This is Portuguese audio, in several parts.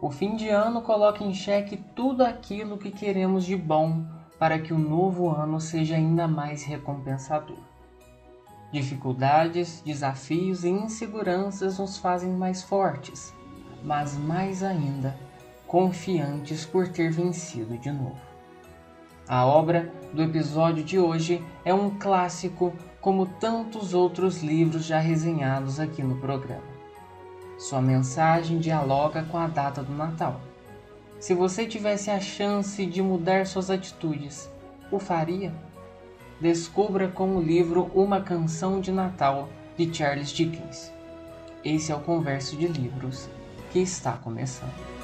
O fim de ano coloca em xeque tudo aquilo que queremos de bom para que o novo ano seja ainda mais recompensador. Dificuldades, desafios e inseguranças nos fazem mais fortes, mas mais ainda confiantes por ter vencido de novo. A obra do episódio de hoje é um clássico como tantos outros livros já resenhados aqui no programa. Sua mensagem dialoga com a data do Natal. Se você tivesse a chance de mudar suas atitudes, o faria? Descubra com o livro Uma Canção de Natal de Charles Dickens. Esse é o Converso de Livros que está começando.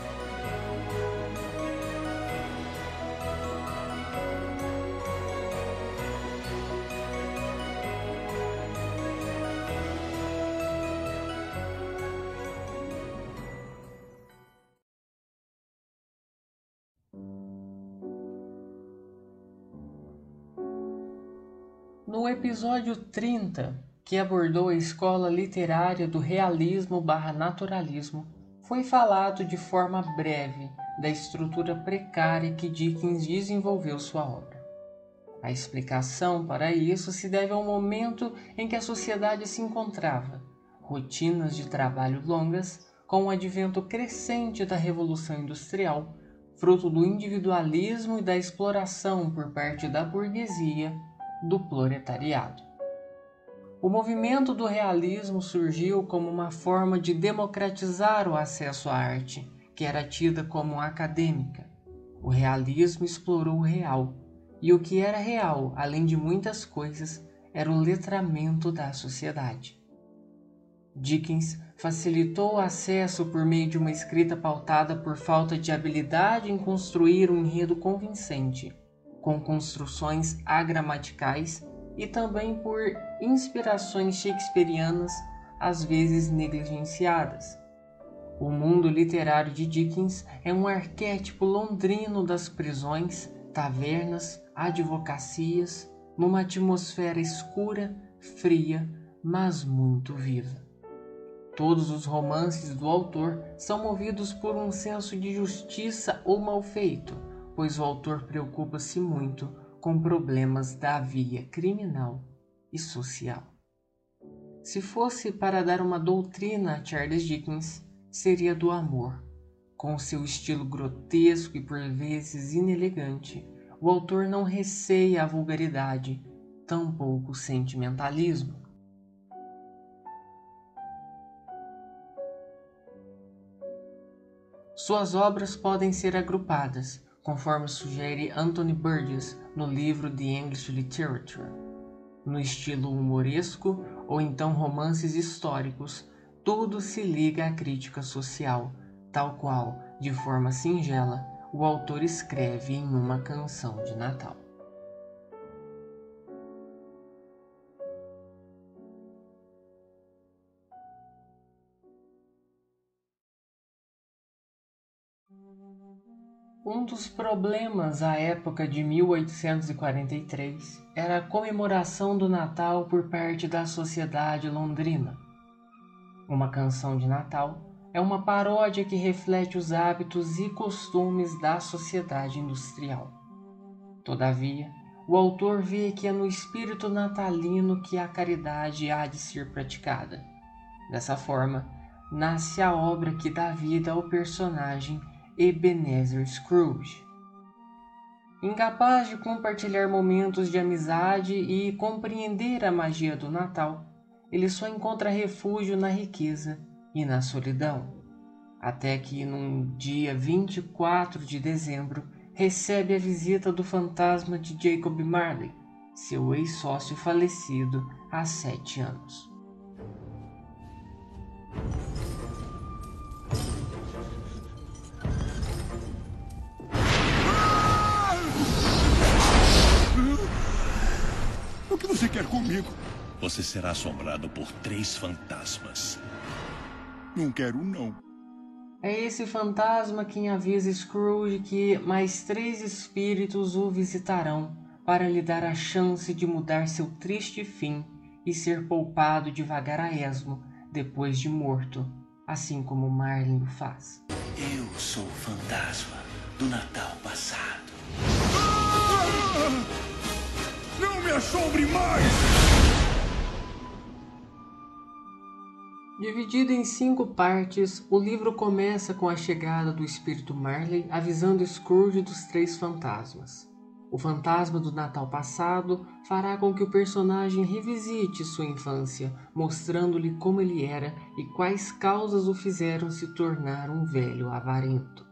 No episódio 30, que abordou a escola literária do realismo barra naturalismo, foi falado de forma breve da estrutura precária que Dickens desenvolveu sua obra. A explicação para isso se deve ao momento em que a sociedade se encontrava, rotinas de trabalho longas, com o advento crescente da Revolução Industrial, fruto do individualismo e da exploração por parte da burguesia do proletariado. O movimento do realismo surgiu como uma forma de democratizar o acesso à arte, que era tida como acadêmica. O realismo explorou o real, e o que era real, além de muitas coisas, era o letramento da sociedade. Dickens facilitou o acesso por meio de uma escrita pautada por falta de habilidade em construir um enredo convincente com construções agramaticais e também por inspirações shakespearianas às vezes negligenciadas. O mundo literário de Dickens é um arquétipo londrino das prisões, tavernas, advocacias, numa atmosfera escura, fria, mas muito viva. Todos os romances do autor são movidos por um senso de justiça ou mal feito, pois o autor preocupa-se muito com problemas da via criminal e social. Se fosse para dar uma doutrina a Charles Dickens, seria do amor. Com seu estilo grotesco e por vezes inelegante, o autor não receia a vulgaridade, tampouco o sentimentalismo. Suas obras podem ser agrupadas conforme sugere Anthony Burgess no livro The English Literature. No estilo humoresco ou então romances históricos, tudo se liga à crítica social, tal qual, de forma singela, o autor escreve em uma canção de Natal. Um dos problemas à época de 1843 era a comemoração do Natal por parte da sociedade londrina. Uma canção de Natal é uma paródia que reflete os hábitos e costumes da sociedade industrial. Todavia, o autor vê que é no espírito natalino que a caridade há de ser praticada. Dessa forma, nasce a obra que dá vida ao personagem Ebenezer Scrooge. Incapaz de compartilhar momentos de amizade e compreender a magia do Natal, ele só encontra refúgio na riqueza e na solidão. Até que, num dia 24 de dezembro, recebe a visita do fantasma de Jacob Marley, seu ex-sócio falecido há sete anos. Que você quer comigo? Você será assombrado por três fantasmas. Não quero, não. É esse fantasma quem avisa Scrooge que mais três espíritos o visitarão para lhe dar a chance de mudar seu triste fim e ser poupado devagar a esmo depois de morto, assim como Marlin o faz. Eu sou o fantasma do Natal passado. Ah! Assombre mais! Dividido em cinco partes, o livro começa com a chegada do espírito Marley avisando Scrooge dos três fantasmas. O fantasma do Natal passado fará com que o personagem revisite sua infância, mostrando-lhe como ele era e quais causas o fizeram se tornar um velho avarento.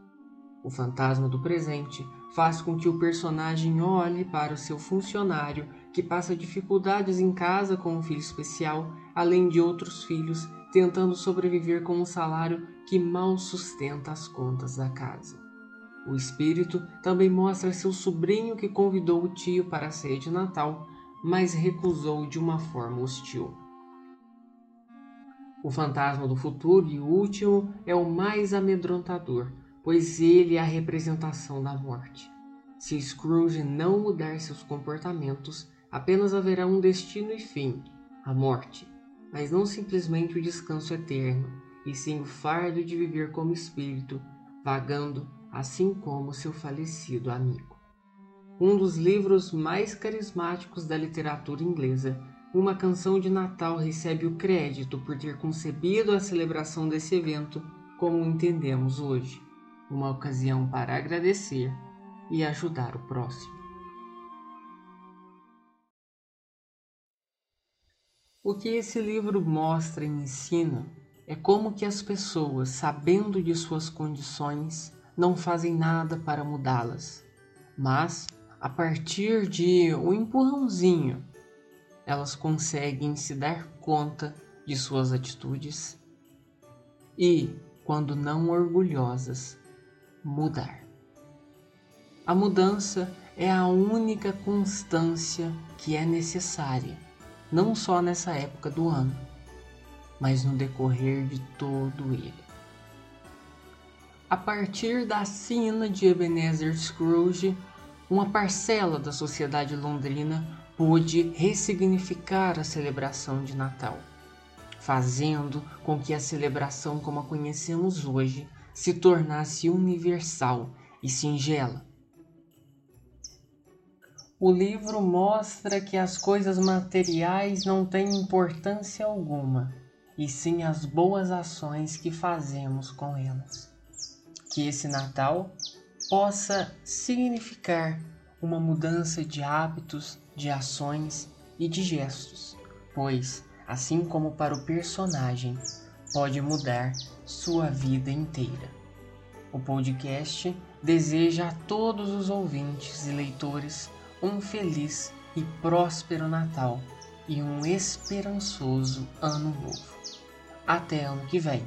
O fantasma do presente faz com que o personagem olhe para o seu funcionário que passa dificuldades em casa com um filho especial, além de outros filhos, tentando sobreviver com um salário que mal sustenta as contas da casa. O espírito também mostra seu sobrinho que convidou o tio para a ceia de Natal, mas recusou de uma forma hostil. O fantasma do futuro e o último é o mais amedrontador, pois ele é a representação da morte. Se Scrooge não mudar seus comportamentos, apenas haverá um destino e fim, a morte, mas não simplesmente o descanso eterno, e sim o fardo de viver como espírito, vagando assim como seu falecido amigo. Um dos livros mais carismáticos da literatura inglesa, uma canção de Natal recebe o crédito por ter concebido a celebração desse evento como entendemos hoje, uma ocasião para agradecer e ajudar o próximo. O que esse livro mostra e ensina é como que as pessoas, sabendo de suas condições, não fazem nada para mudá-las, mas a partir de um empurrãozinho, elas conseguem se dar conta de suas atitudes e, quando não orgulhosas, mudar. A mudança é a única constância que é necessária, não só nessa época do ano, mas no decorrer de todo ele. A partir da sina de Ebenezer Scrooge, uma parcela da sociedade londrina pôde ressignificar a celebração de Natal, fazendo com que a celebração como a conhecemos hoje se tornasse universal e singela. O livro mostra que as coisas materiais não têm importância alguma, e sim as boas ações que fazemos com elas que esse Natal possa significar uma mudança de hábitos, de ações e de gestos, pois, assim como para o personagem, pode mudar sua vida inteira. O podcast deseja a todos os ouvintes e leitores um feliz e próspero Natal e um esperançoso Ano Novo. Até ano que vem!